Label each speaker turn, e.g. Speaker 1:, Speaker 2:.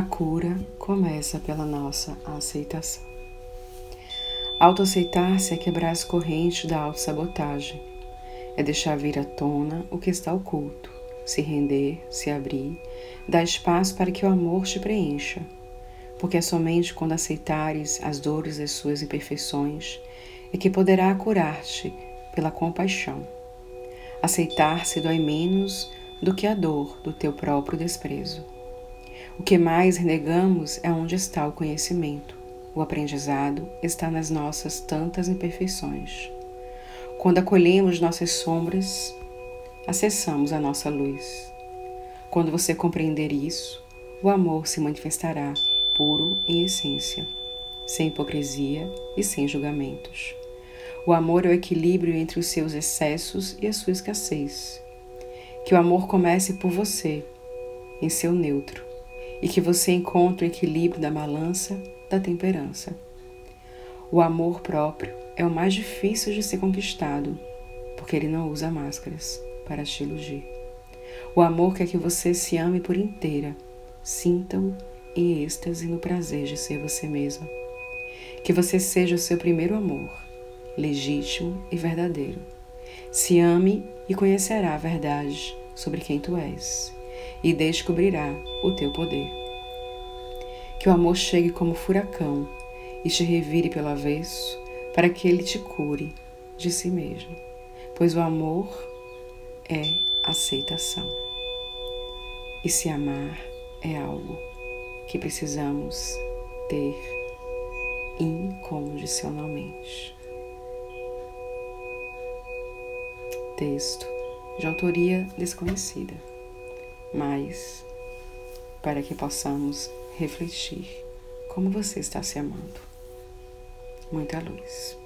Speaker 1: A cura começa pela nossa aceitação. Autoaceitar-se é quebrar as correntes da autossabotagem. É deixar vir à tona o que está oculto, se render, se abrir, dar espaço para que o amor te preencha. Porque é somente quando aceitares as dores das suas imperfeições é que poderá curar-te pela compaixão. Aceitar-se dói menos do que a dor do teu próprio desprezo. O que mais renegamos é onde está o conhecimento. O aprendizado está nas nossas tantas imperfeições. Quando acolhemos nossas sombras, acessamos a nossa luz. Quando você compreender isso, o amor se manifestará puro em essência, sem hipocrisia e sem julgamentos. O amor é o equilíbrio entre os seus excessos e a sua escassez. Que o amor comece por você, em seu neutro, e que você encontre o equilíbrio da balança da temperança. O amor próprio é o mais difícil de ser conquistado, porque ele não usa máscaras para te iludir. O amor quer que você se ame por inteira, sinta-o em êxtase no prazer de ser você mesma. Que você seja o seu primeiro amor, legítimo e verdadeiro. Se ame e conhecerá a verdade sobre quem tu és e descobrirá o teu poder. Que o amor chegue como furacão e te revire pelo avesso para que ele te cure de si mesmo, pois o amor é aceitação. E se amar é algo que precisamos ter incondicionalmente. Texto de autoria desconhecida mas para que possamos refletir como você está se amando. Muita luz.